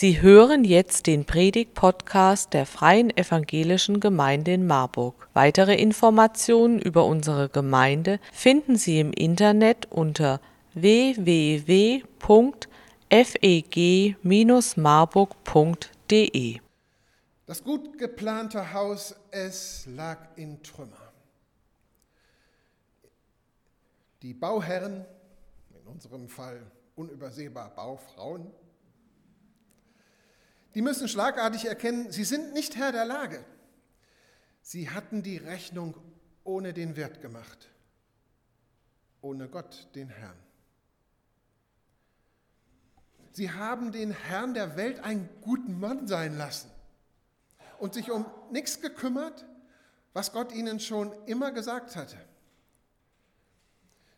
Sie hören jetzt den Predig-Podcast der Freien Evangelischen Gemeinde in Marburg. Weitere Informationen über unsere Gemeinde finden Sie im Internet unter www.feg-marburg.de. Das gut geplante Haus, es lag in Trümmern. Die Bauherren, in unserem Fall unübersehbar Baufrauen, die müssen schlagartig erkennen, sie sind nicht Herr der Lage. Sie hatten die Rechnung ohne den Wert gemacht, ohne Gott, den Herrn. Sie haben den Herrn der Welt einen guten Mann sein lassen und sich um nichts gekümmert, was Gott ihnen schon immer gesagt hatte.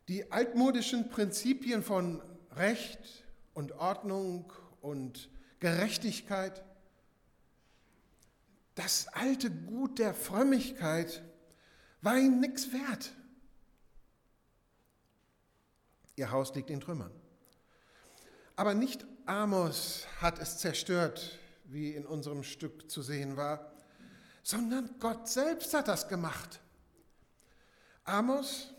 Die altmodischen Prinzipien von Recht und Ordnung und Gerechtigkeit, das alte Gut der Frömmigkeit war ihnen nichts wert. Ihr Haus liegt in Trümmern. Aber nicht Amos hat es zerstört, wie in unserem Stück zu sehen war, sondern Gott selbst hat das gemacht. Amos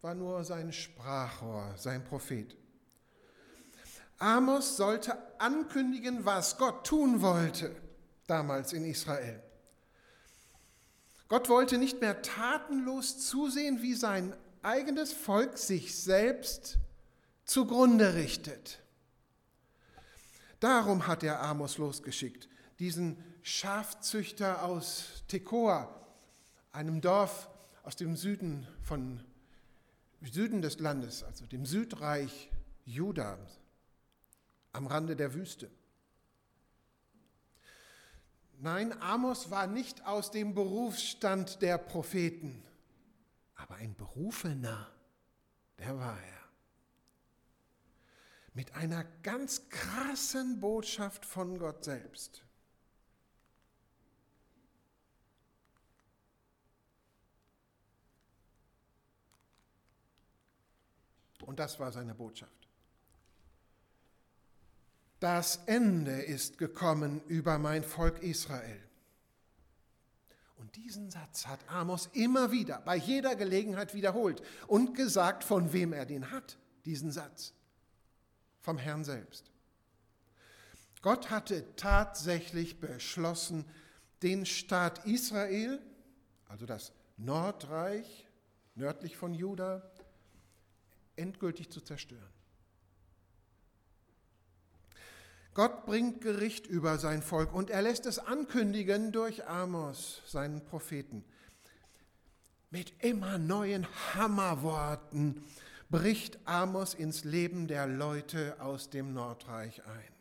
war nur sein Sprachrohr, sein Prophet. Amos sollte ankündigen, was Gott tun wollte damals in Israel. Gott wollte nicht mehr tatenlos zusehen, wie sein eigenes Volk sich selbst zugrunde richtet. Darum hat er Amos losgeschickt, diesen Schafzüchter aus Tekoa, einem Dorf aus dem Süden von Süden des Landes, also dem Südreich Juda, am Rande der Wüste. Nein, Amos war nicht aus dem Berufsstand der Propheten, aber ein Berufener, der war er. Mit einer ganz krassen Botschaft von Gott selbst. Und das war seine Botschaft. Das Ende ist gekommen über mein Volk Israel. Und diesen Satz hat Amos immer wieder, bei jeder Gelegenheit wiederholt und gesagt, von wem er den hat, diesen Satz. Vom Herrn selbst. Gott hatte tatsächlich beschlossen, den Staat Israel, also das Nordreich nördlich von Juda, endgültig zu zerstören. Gott bringt Gericht über sein Volk und er lässt es ankündigen durch Amos, seinen Propheten. Mit immer neuen Hammerworten bricht Amos ins Leben der Leute aus dem Nordreich ein.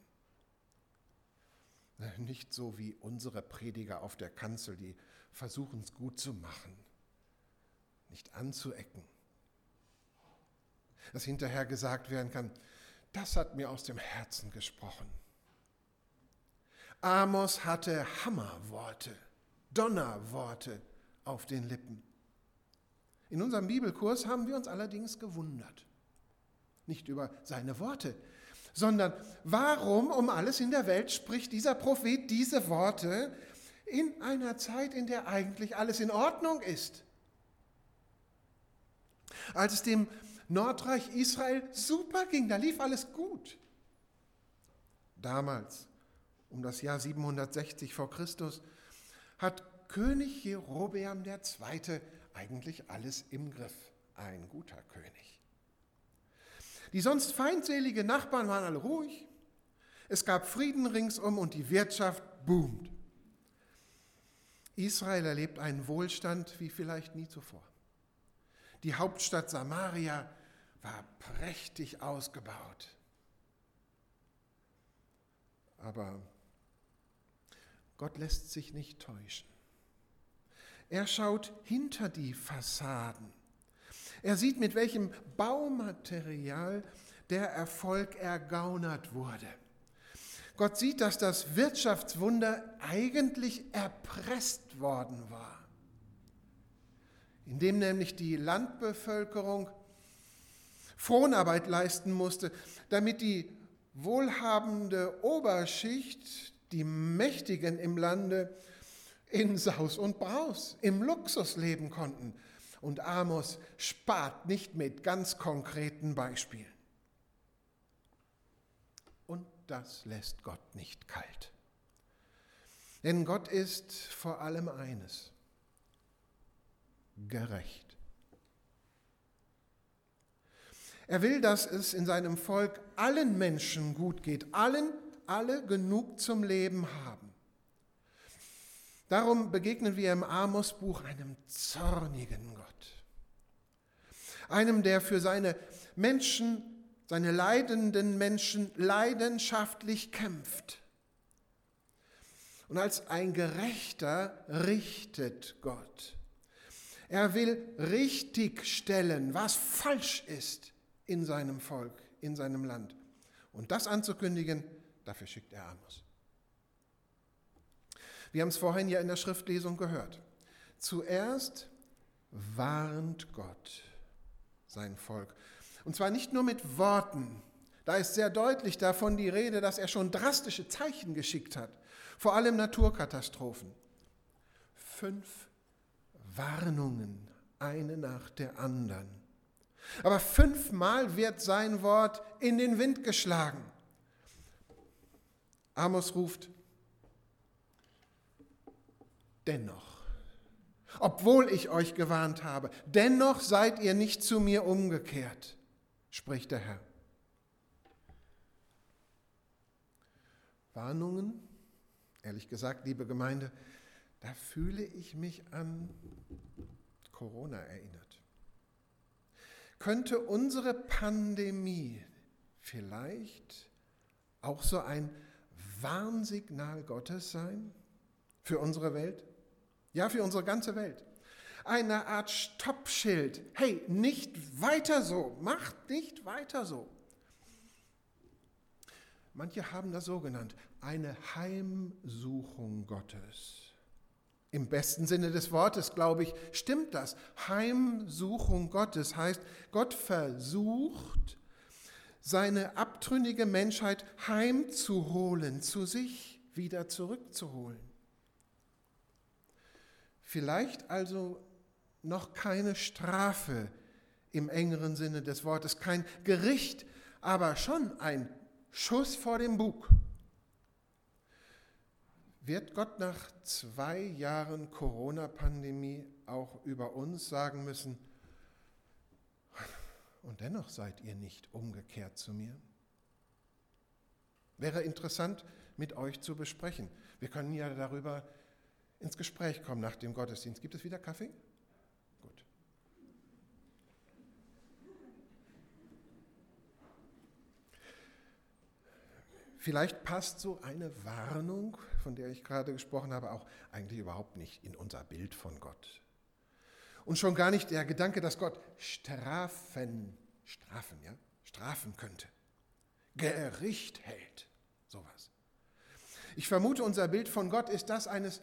Nicht so wie unsere Prediger auf der Kanzel, die versuchen es gut zu machen, nicht anzuecken. Dass hinterher gesagt werden kann, das hat mir aus dem Herzen gesprochen. Amos hatte Hammerworte, Donnerworte auf den Lippen. In unserem Bibelkurs haben wir uns allerdings gewundert. Nicht über seine Worte, sondern warum um alles in der Welt spricht dieser Prophet diese Worte in einer Zeit, in der eigentlich alles in Ordnung ist. Als es dem Nordreich Israel super ging, da lief alles gut. Damals, um das Jahr 760 vor Christus, hat König Jerobeam II. eigentlich alles im Griff. Ein guter König. Die sonst feindseligen Nachbarn waren alle ruhig. Es gab Frieden ringsum und die Wirtschaft boomt. Israel erlebt einen Wohlstand wie vielleicht nie zuvor. Die Hauptstadt Samaria war prächtig ausgebaut. Aber Gott lässt sich nicht täuschen. Er schaut hinter die Fassaden. Er sieht, mit welchem Baumaterial der Erfolg ergaunert wurde. Gott sieht, dass das Wirtschaftswunder eigentlich erpresst worden war, indem nämlich die Landbevölkerung Fronarbeit leisten musste, damit die wohlhabende Oberschicht, die Mächtigen im Lande, in Saus und Braus, im Luxus leben konnten. Und Amos spart nicht mit ganz konkreten Beispielen. Und das lässt Gott nicht kalt. Denn Gott ist vor allem eines, gerecht. Er will, dass es in seinem Volk allen Menschen gut geht, allen, alle genug zum Leben haben. Darum begegnen wir im Amos-Buch einem zornigen Gott. Einem, der für seine Menschen, seine leidenden Menschen leidenschaftlich kämpft. Und als ein Gerechter richtet Gott. Er will richtig stellen, was falsch ist in seinem Volk, in seinem Land. Und das anzukündigen, dafür schickt er Amos. Wir haben es vorhin ja in der Schriftlesung gehört. Zuerst warnt Gott sein Volk. Und zwar nicht nur mit Worten. Da ist sehr deutlich davon die Rede, dass er schon drastische Zeichen geschickt hat, vor allem Naturkatastrophen. Fünf Warnungen, eine nach der anderen. Aber fünfmal wird sein Wort in den Wind geschlagen. Amos ruft, dennoch, obwohl ich euch gewarnt habe, dennoch seid ihr nicht zu mir umgekehrt, spricht der Herr. Warnungen, ehrlich gesagt, liebe Gemeinde, da fühle ich mich an Corona erinnert könnte unsere Pandemie vielleicht auch so ein Warnsignal Gottes sein für unsere Welt? Ja, für unsere ganze Welt. Eine Art Stoppschild. Hey, nicht weiter so, macht nicht weiter so. Manche haben das so genannt, eine Heimsuchung Gottes. Im besten Sinne des Wortes, glaube ich, stimmt das. Heimsuchung Gottes heißt, Gott versucht, seine abtrünnige Menschheit heimzuholen, zu sich wieder zurückzuholen. Vielleicht also noch keine Strafe im engeren Sinne des Wortes, kein Gericht, aber schon ein Schuss vor dem Bug. Wird Gott nach zwei Jahren Corona-Pandemie auch über uns sagen müssen, und dennoch seid ihr nicht umgekehrt zu mir? Wäre interessant mit euch zu besprechen. Wir können ja darüber ins Gespräch kommen nach dem Gottesdienst. Gibt es wieder Kaffee? Vielleicht passt so eine Warnung, von der ich gerade gesprochen habe, auch eigentlich überhaupt nicht in unser Bild von Gott. Und schon gar nicht der Gedanke, dass Gott strafen, strafen, ja, strafen könnte. Gericht hält, sowas. Ich vermute, unser Bild von Gott ist das eines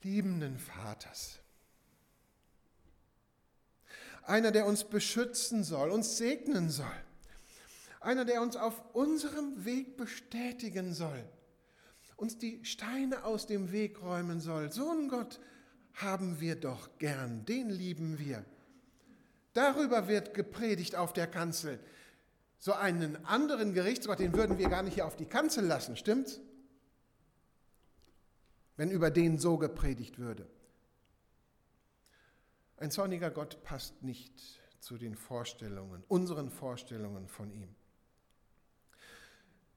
liebenden Vaters. Einer, der uns beschützen soll, uns segnen soll einer, der uns auf unserem Weg bestätigen soll, uns die Steine aus dem Weg räumen soll. So einen Gott haben wir doch gern, den lieben wir. Darüber wird gepredigt auf der Kanzel. So einen anderen Gerichtsgott, den würden wir gar nicht hier auf die Kanzel lassen, stimmt's? Wenn über den so gepredigt würde. Ein zorniger Gott passt nicht zu den Vorstellungen, unseren Vorstellungen von ihm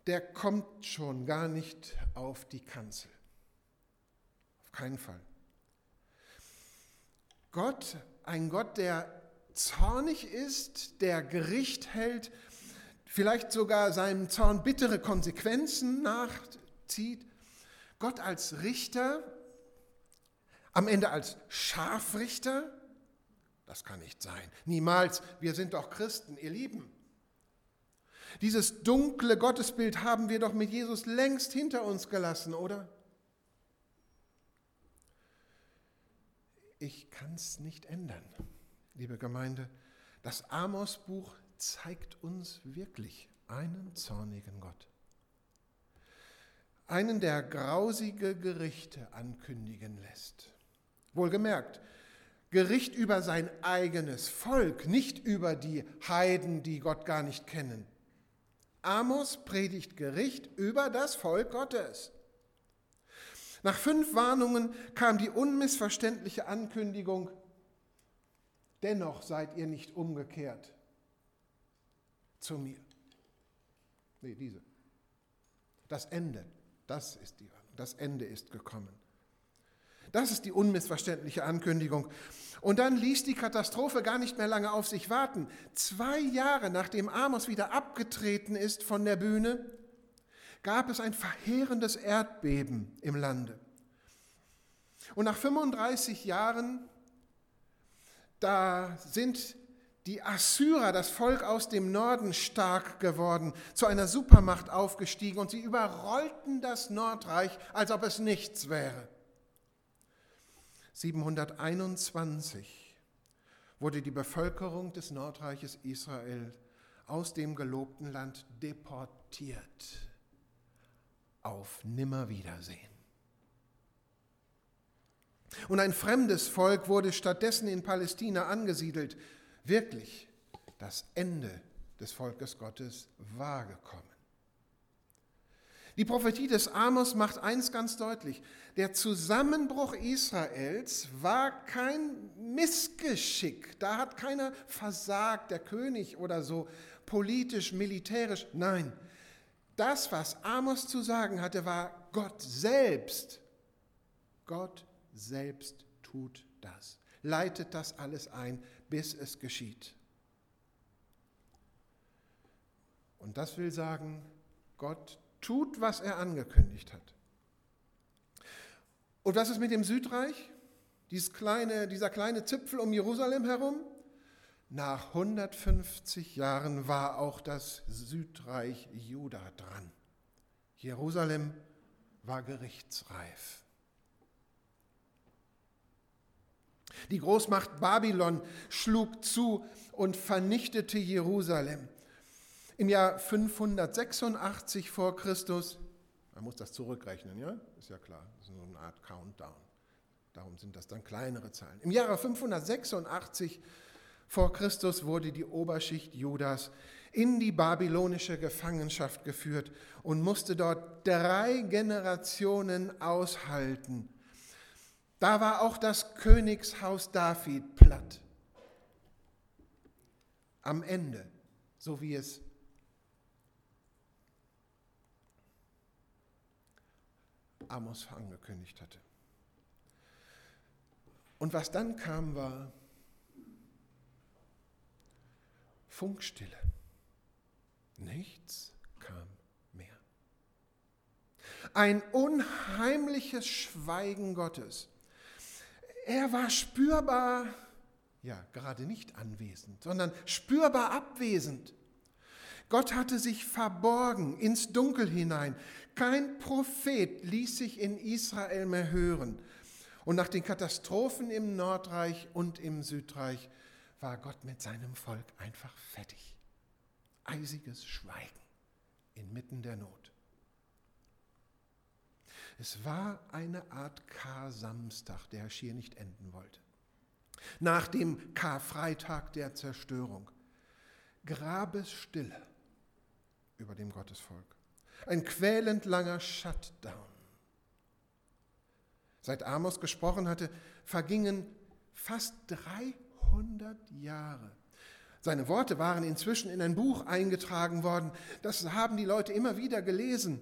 der kommt schon gar nicht auf die Kanzel. Auf keinen Fall. Gott, ein Gott, der zornig ist, der Gericht hält, vielleicht sogar seinem Zorn bittere Konsequenzen nachzieht. Gott als Richter, am Ende als Scharfrichter, das kann nicht sein. Niemals. Wir sind doch Christen, ihr Lieben. Dieses dunkle Gottesbild haben wir doch mit Jesus längst hinter uns gelassen, oder? Ich kann es nicht ändern, liebe Gemeinde. Das Amos-Buch zeigt uns wirklich, einen zornigen Gott. Einen, der grausige Gerichte ankündigen lässt. Wohlgemerkt, Gericht über sein eigenes Volk, nicht über die Heiden, die Gott gar nicht kennen. Amos predigt Gericht über das Volk Gottes. Nach fünf Warnungen kam die unmissverständliche Ankündigung, dennoch seid ihr nicht umgekehrt zu mir. Nee, diese. Das Ende, das ist die Warnung. Das Ende ist gekommen. Das ist die unmissverständliche Ankündigung. Und dann ließ die Katastrophe gar nicht mehr lange auf sich warten. Zwei Jahre nachdem Amos wieder abgetreten ist von der Bühne, gab es ein verheerendes Erdbeben im Lande. Und nach 35 Jahren, da sind die Assyrer, das Volk aus dem Norden, stark geworden, zu einer Supermacht aufgestiegen und sie überrollten das Nordreich, als ob es nichts wäre. 721 wurde die Bevölkerung des Nordreiches Israel aus dem gelobten Land deportiert auf Nimmerwiedersehen. Und ein fremdes Volk wurde stattdessen in Palästina angesiedelt. Wirklich, das Ende des Volkes Gottes war gekommen. Die Prophetie des Amos macht eins ganz deutlich. Der Zusammenbruch Israels war kein Missgeschick. Da hat keiner versagt, der König oder so, politisch, militärisch. Nein, das, was Amos zu sagen hatte, war Gott selbst. Gott selbst tut das, leitet das alles ein, bis es geschieht. Und das will sagen, Gott tut, was er angekündigt hat. Und was ist mit dem Südreich? Kleine, dieser kleine Zipfel um Jerusalem herum? Nach 150 Jahren war auch das Südreich Juda dran. Jerusalem war gerichtsreif. Die Großmacht Babylon schlug zu und vernichtete Jerusalem. Im Jahr 586 vor Christus, man muss das zurückrechnen, ja? Ist ja klar, das ist so eine Art Countdown. Darum sind das dann kleinere Zahlen. Im Jahre 586 vor Christus wurde die Oberschicht Judas in die babylonische Gefangenschaft geführt und musste dort drei Generationen aushalten. Da war auch das Königshaus David platt. Am Ende, so wie es Amos angekündigt hatte. Und was dann kam, war Funkstille. Nichts kam mehr. Ein unheimliches Schweigen Gottes. Er war spürbar, ja, gerade nicht anwesend, sondern spürbar abwesend. Gott hatte sich verborgen ins Dunkel hinein. Kein Prophet ließ sich in Israel mehr hören. Und nach den Katastrophen im Nordreich und im Südreich war Gott mit seinem Volk einfach fertig. Eisiges Schweigen inmitten der Not. Es war eine Art Kar-Samstag, der schier nicht enden wollte. Nach dem Karfreitag der Zerstörung. Grabesstille über dem Gottesvolk. Ein quälend langer Shutdown. Seit Amos gesprochen hatte, vergingen fast 300 Jahre. Seine Worte waren inzwischen in ein Buch eingetragen worden. Das haben die Leute immer wieder gelesen.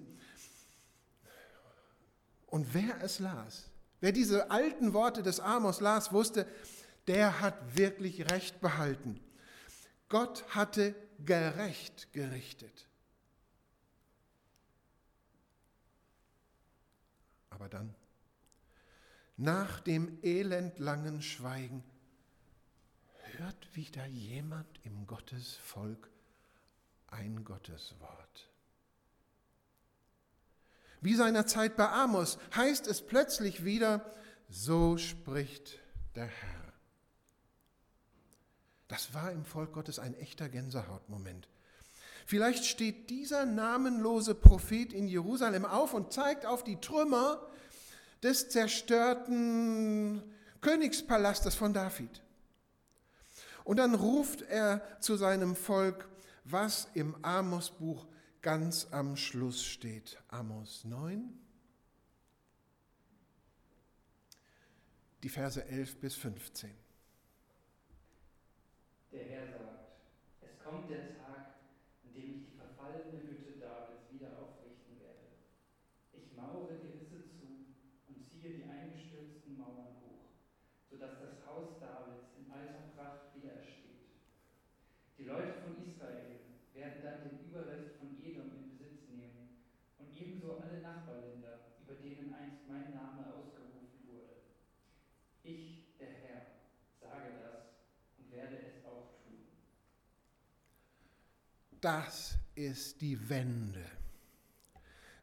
Und wer es las, wer diese alten Worte des Amos las, wusste, der hat wirklich Recht behalten. Gott hatte gerecht gerichtet. Aber dann, nach dem elendlangen Schweigen, hört wieder jemand im Gottesvolk ein Gotteswort. Wie seinerzeit bei Amos heißt es plötzlich wieder, so spricht der Herr. Das war im Volk Gottes ein echter Gänsehautmoment. Vielleicht steht dieser namenlose Prophet in Jerusalem auf und zeigt auf die Trümmer des zerstörten Königspalastes von David. Und dann ruft er zu seinem Volk, was im Amos-Buch ganz am Schluss steht. Amos 9, die Verse 11 bis 15. Der Herr sagt, es kommt der Tag, an dem ich die verfallene Hütte Davids wieder aufrichten werde. Ich mauere die Risse zu und ziehe die eingestürzten Mauern hoch, sodass das Haus Davids in alter Pracht wieder ersteht. Die Leute von Israel werden dann den Überrest von Edom in Besitz nehmen und ebenso alle Nachbarländer, über denen einst mein Name ausgerufen wurde. Ich, der Herr, sage das und werde es auch tun. Das ist die Wende.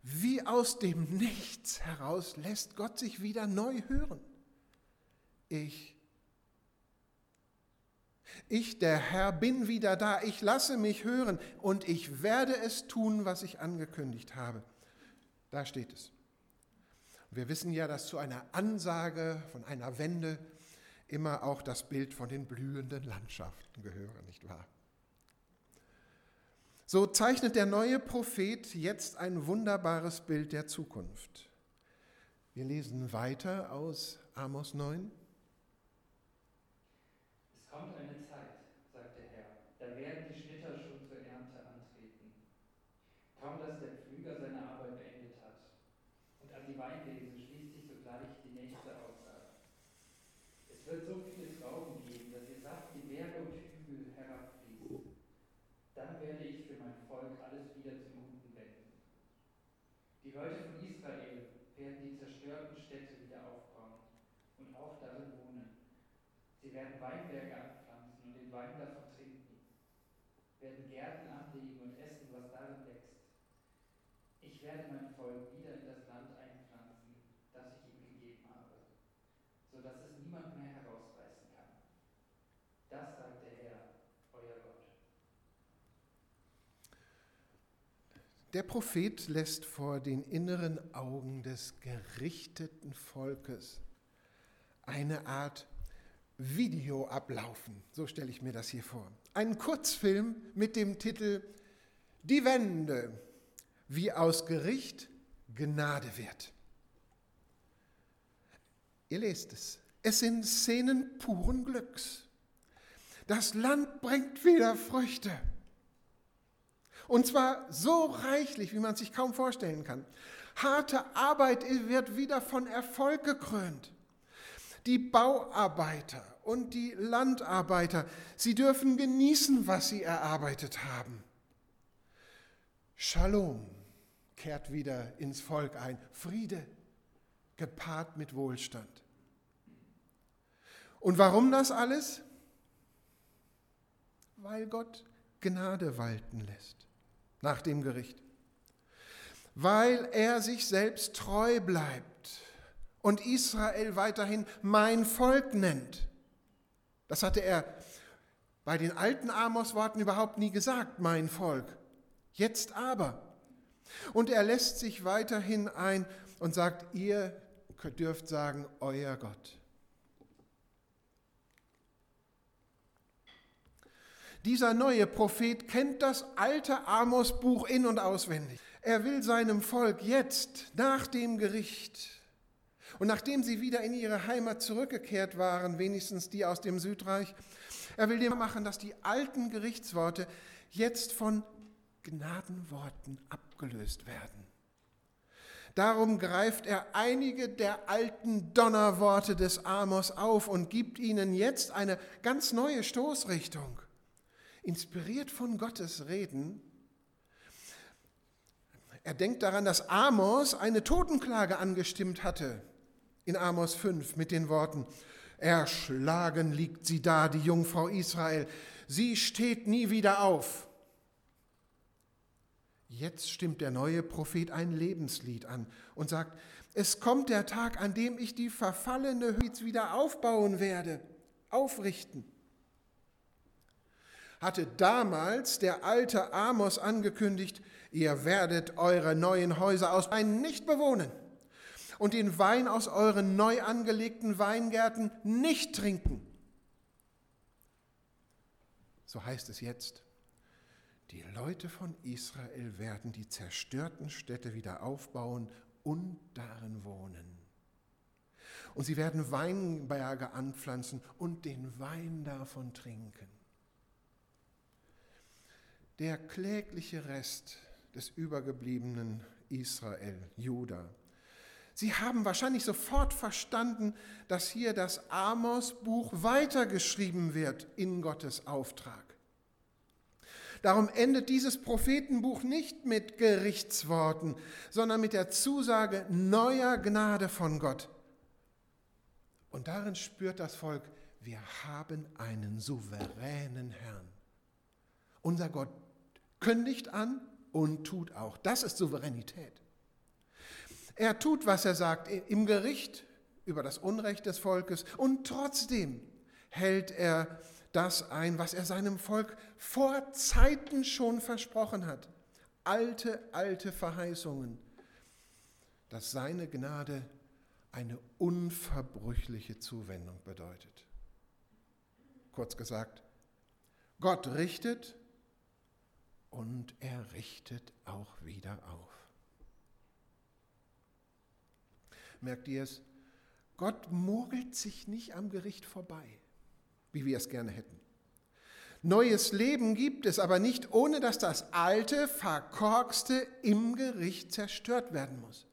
Wie aus dem Nichts heraus lässt Gott sich wieder neu hören. Ich, ich, der Herr, bin wieder da. Ich lasse mich hören und ich werde es tun, was ich angekündigt habe. Da steht es. Wir wissen ja, dass zu einer Ansage von einer Wende immer auch das Bild von den blühenden Landschaften gehören, nicht wahr? So zeichnet der neue Prophet jetzt ein wunderbares Bild der Zukunft. Wir lesen weiter aus Amos 9. Es kommt eine Zeit, sagt der Herr, da werden die Schnitter schon zur Ernte antreten. Kaum dass der Pflüger seine Arbeit beendet hat und an die Weinlese schließt sich sogleich die nächste Aussage. Es wird so viele Trauben geben, dass ihr Saft die Berge und Hügel herabfließt. Dann werde ich für mein Volk alles wieder zum Guten wenden. Die Leute von Israel werden die zerstörten Städte wieder aufbauen und auch darin wohnen. Sie werden Weinberge anpflanzen und den Wein davon trinken, werden Gärten anlegen und essen, was darin wächst. Ich werde mein Volk wieder in das Land einpflanzen, das ich ihm gegeben habe, so dass es niemand mehr herausreißen kann. Das sagt der Herr, euer Gott. Der Prophet lässt vor den inneren Augen des gerichteten Volkes eine Art Video ablaufen. So stelle ich mir das hier vor. Ein Kurzfilm mit dem Titel Die Wende, wie aus Gericht Gnade wird. Ihr lest es. Es sind Szenen puren Glücks. Das Land bringt wieder Früchte. Und zwar so reichlich, wie man sich kaum vorstellen kann. Harte Arbeit wird wieder von Erfolg gekrönt. Die Bauarbeiter und die Landarbeiter, sie dürfen genießen, was sie erarbeitet haben. Shalom kehrt wieder ins Volk ein. Friede, gepaart mit Wohlstand. Und warum das alles? Weil Gott Gnade walten lässt nach dem Gericht. Weil er sich selbst treu bleibt und Israel weiterhin mein Volk nennt. Das hatte er bei den alten Amos-Worten überhaupt nie gesagt, mein Volk. Jetzt aber. Und er lässt sich weiterhin ein und sagt, ihr dürft sagen, euer Gott. Dieser neue Prophet kennt das alte Amos-Buch in und auswendig. Er will seinem Volk jetzt nach dem Gericht und nachdem sie wieder in ihre Heimat zurückgekehrt waren, wenigstens die aus dem Südreich, er will dem machen, dass die alten Gerichtsworte jetzt von Gnadenworten abgelöst werden. Darum greift er einige der alten Donnerworte des Amos auf und gibt ihnen jetzt eine ganz neue Stoßrichtung. Inspiriert von Gottes Reden, er denkt daran, dass Amos eine Totenklage angestimmt hatte in Amos 5 mit den Worten, Erschlagen liegt sie da, die Jungfrau Israel, sie steht nie wieder auf. Jetzt stimmt der neue Prophet ein Lebenslied an und sagt, es kommt der Tag, an dem ich die verfallene Hütte wieder aufbauen werde, aufrichten. Hatte damals der alte Amos angekündigt, ihr werdet eure neuen Häuser aus Wein nicht bewohnen und den Wein aus euren neu angelegten Weingärten nicht trinken. So heißt es jetzt. Die Leute von Israel werden die zerstörten Städte wieder aufbauen und darin wohnen. Und sie werden Weinberge anpflanzen und den Wein davon trinken. Der klägliche Rest des übergebliebenen Israel, Juda. Sie haben wahrscheinlich sofort verstanden, dass hier das Amos-Buch weitergeschrieben wird in Gottes Auftrag. Darum endet dieses Prophetenbuch nicht mit Gerichtsworten, sondern mit der Zusage neuer Gnade von Gott. Und darin spürt das Volk, wir haben einen souveränen Herrn. Unser Gott kündigt an und tut auch. Das ist Souveränität. Er tut, was er sagt im Gericht über das Unrecht des Volkes und trotzdem hält er das ein, was er seinem Volk vor Zeiten schon versprochen hat. Alte, alte Verheißungen, dass seine Gnade eine unverbrüchliche Zuwendung bedeutet. Kurz gesagt, Gott richtet und er richtet auch wieder auf. Merkt ihr es? Gott mogelt sich nicht am Gericht vorbei, wie wir es gerne hätten. Neues Leben gibt es aber nicht, ohne dass das alte, verkorkste im Gericht zerstört werden muss.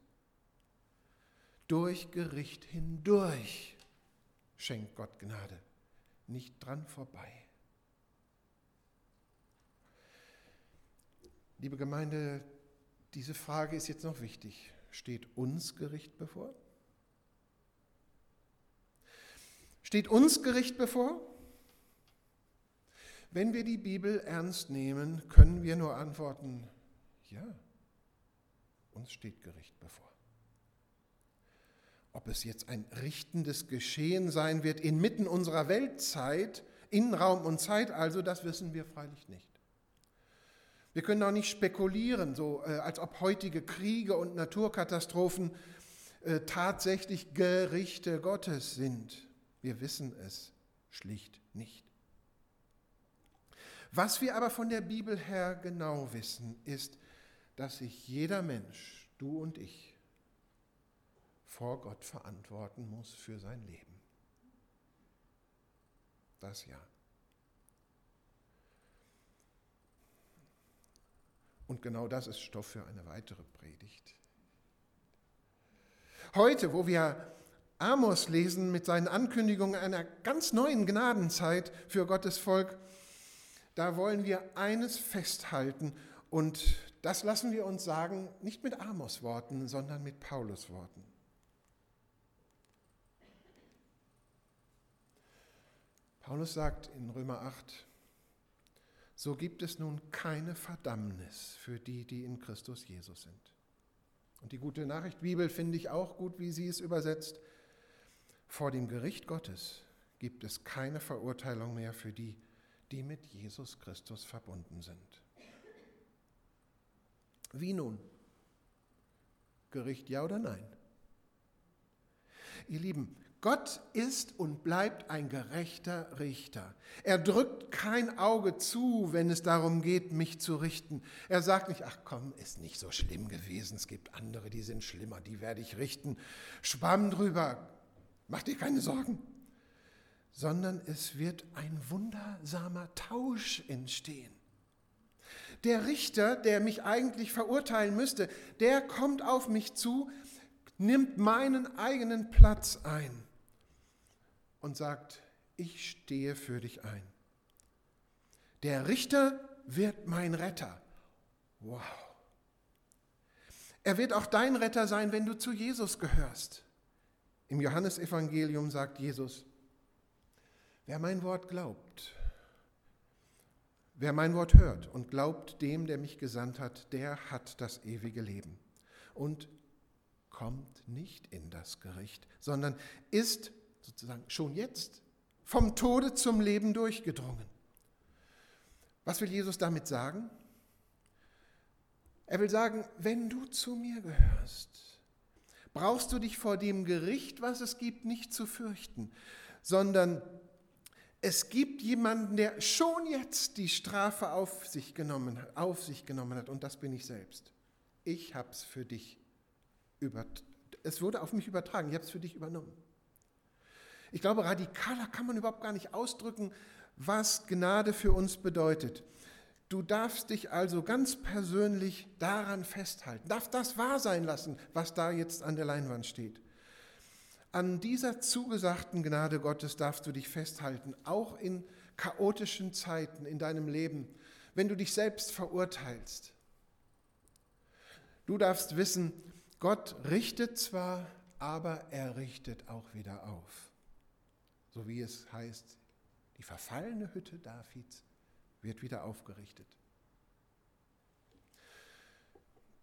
Durch Gericht hindurch schenkt Gott Gnade, nicht dran vorbei. Liebe Gemeinde, diese Frage ist jetzt noch wichtig. Steht uns Gericht bevor? Steht uns Gericht bevor? Wenn wir die Bibel ernst nehmen, können wir nur antworten, ja, uns steht Gericht bevor. Ob es jetzt ein richtendes Geschehen sein wird inmitten unserer Weltzeit, in Raum und Zeit also, das wissen wir freilich nicht. Wir können auch nicht spekulieren, so äh, als ob heutige Kriege und Naturkatastrophen äh, tatsächlich Gerichte Gottes sind. Wir wissen es schlicht nicht. Was wir aber von der Bibel her genau wissen, ist, dass sich jeder Mensch, du und ich, vor Gott verantworten muss für sein Leben. Das ja. Und genau das ist Stoff für eine weitere Predigt. Heute, wo wir Amos lesen mit seinen Ankündigungen einer ganz neuen Gnadenzeit für Gottes Volk, da wollen wir eines festhalten und das lassen wir uns sagen, nicht mit Amos Worten, sondern mit Paulus Worten. Paulus sagt in Römer 8, so gibt es nun keine Verdammnis für die, die in Christus Jesus sind. Und die gute Nachricht Bibel finde ich auch gut, wie sie es übersetzt. Vor dem Gericht Gottes gibt es keine Verurteilung mehr für die, die mit Jesus Christus verbunden sind. Wie nun? Gericht ja oder nein? Ihr Lieben, Gott ist und bleibt ein gerechter Richter. Er drückt kein Auge zu, wenn es darum geht, mich zu richten. Er sagt nicht, ach komm, ist nicht so schlimm gewesen, es gibt andere, die sind schlimmer, die werde ich richten. Schwamm drüber, mach dir keine Sorgen. Sondern es wird ein wundersamer Tausch entstehen. Der Richter, der mich eigentlich verurteilen müsste, der kommt auf mich zu, nimmt meinen eigenen Platz ein und sagt, ich stehe für dich ein. Der Richter wird mein Retter. Wow. Er wird auch dein Retter sein, wenn du zu Jesus gehörst. Im Johannesevangelium sagt Jesus, wer mein Wort glaubt, wer mein Wort hört und glaubt dem, der mich gesandt hat, der hat das ewige Leben und kommt nicht in das Gericht, sondern ist sozusagen schon jetzt vom Tode zum Leben durchgedrungen. Was will Jesus damit sagen? Er will sagen, wenn du zu mir gehörst, brauchst du dich vor dem Gericht, was es gibt, nicht zu fürchten, sondern es gibt jemanden, der schon jetzt die Strafe auf sich genommen, auf sich genommen hat, und das bin ich selbst. Ich habe es für dich übertragen. Es wurde auf mich übertragen, ich habe es für dich übernommen. Ich glaube, radikaler kann man überhaupt gar nicht ausdrücken, was Gnade für uns bedeutet. Du darfst dich also ganz persönlich daran festhalten, darfst das wahr sein lassen, was da jetzt an der Leinwand steht. An dieser zugesagten Gnade Gottes darfst du dich festhalten, auch in chaotischen Zeiten in deinem Leben, wenn du dich selbst verurteilst. Du darfst wissen, Gott richtet zwar, aber er richtet auch wieder auf. So wie es heißt, die verfallene Hütte Davids wird wieder aufgerichtet.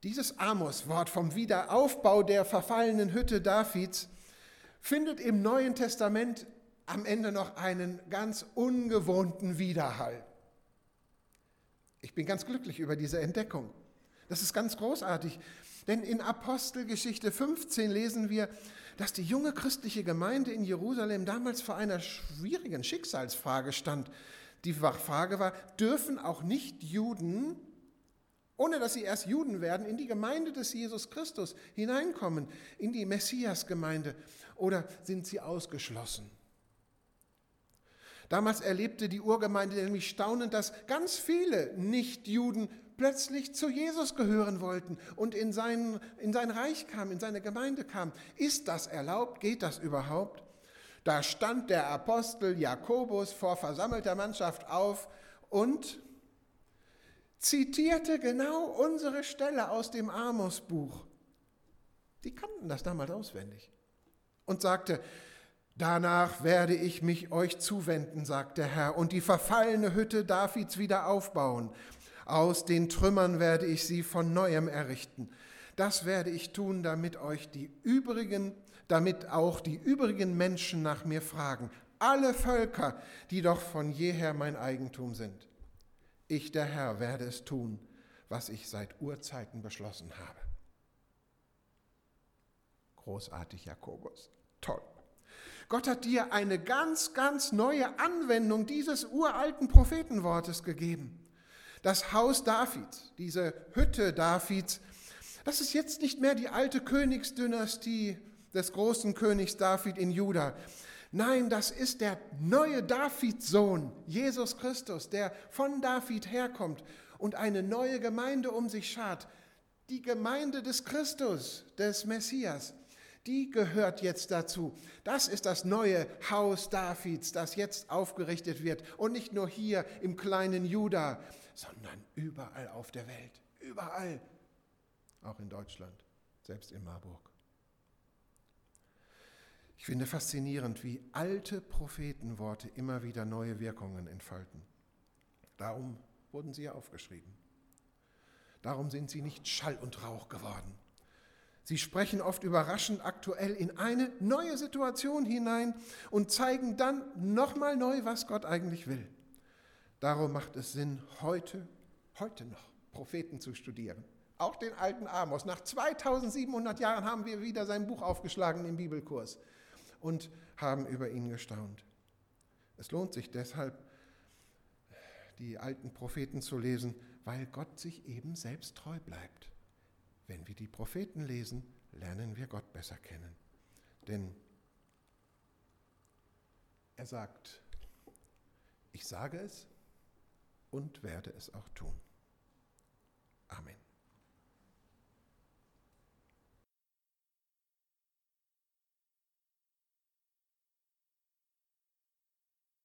Dieses Amos-Wort vom Wiederaufbau der verfallenen Hütte Davids findet im Neuen Testament am Ende noch einen ganz ungewohnten Widerhall. Ich bin ganz glücklich über diese Entdeckung. Das ist ganz großartig, denn in Apostelgeschichte 15 lesen wir, dass die junge christliche Gemeinde in Jerusalem damals vor einer schwierigen Schicksalsfrage stand. Die Frage war, dürfen auch Nicht-Juden, ohne dass sie erst Juden werden, in die Gemeinde des Jesus Christus hineinkommen, in die Messias-Gemeinde, oder sind sie ausgeschlossen? Damals erlebte die Urgemeinde nämlich staunend, dass ganz viele Nichtjuden plötzlich zu Jesus gehören wollten und in sein, in sein Reich kamen, in seine Gemeinde kamen. Ist das erlaubt? Geht das überhaupt? Da stand der Apostel Jakobus vor versammelter Mannschaft auf und zitierte genau unsere Stelle aus dem Amos-Buch. Die kannten das damals auswendig. Und sagte, danach werde ich mich euch zuwenden, sagt der Herr, und die verfallene Hütte Davids wieder aufbauen. Aus den Trümmern werde ich sie von neuem errichten. Das werde ich tun, damit euch die übrigen damit auch die übrigen Menschen nach mir fragen, alle Völker, die doch von jeher mein Eigentum sind. Ich, der Herr, werde es tun, was ich seit Urzeiten beschlossen habe. Großartig, Jakobus. Toll. Gott hat dir eine ganz, ganz neue Anwendung dieses uralten Prophetenwortes gegeben. Das Haus Davids, diese Hütte Davids, das ist jetzt nicht mehr die alte Königsdynastie des großen Königs David in Juda. Nein, das ist der neue Davids-Sohn, Jesus Christus, der von David herkommt und eine neue Gemeinde um sich schart. Die Gemeinde des Christus, des Messias, die gehört jetzt dazu. Das ist das neue Haus Davids, das jetzt aufgerichtet wird. Und nicht nur hier im kleinen Juda, sondern überall auf der Welt. Überall. Auch in Deutschland, selbst in Marburg. Ich finde faszinierend, wie alte Prophetenworte immer wieder neue Wirkungen entfalten. Darum wurden sie ja aufgeschrieben. Darum sind sie nicht Schall und Rauch geworden. Sie sprechen oft überraschend aktuell in eine neue Situation hinein und zeigen dann nochmal neu, was Gott eigentlich will. Darum macht es Sinn, heute, heute noch Propheten zu studieren. Auch den alten Amos. Nach 2700 Jahren haben wir wieder sein Buch aufgeschlagen im Bibelkurs und haben über ihn gestaunt. Es lohnt sich deshalb, die alten Propheten zu lesen, weil Gott sich eben selbst treu bleibt. Wenn wir die Propheten lesen, lernen wir Gott besser kennen. Denn er sagt, ich sage es und werde es auch tun. Amen.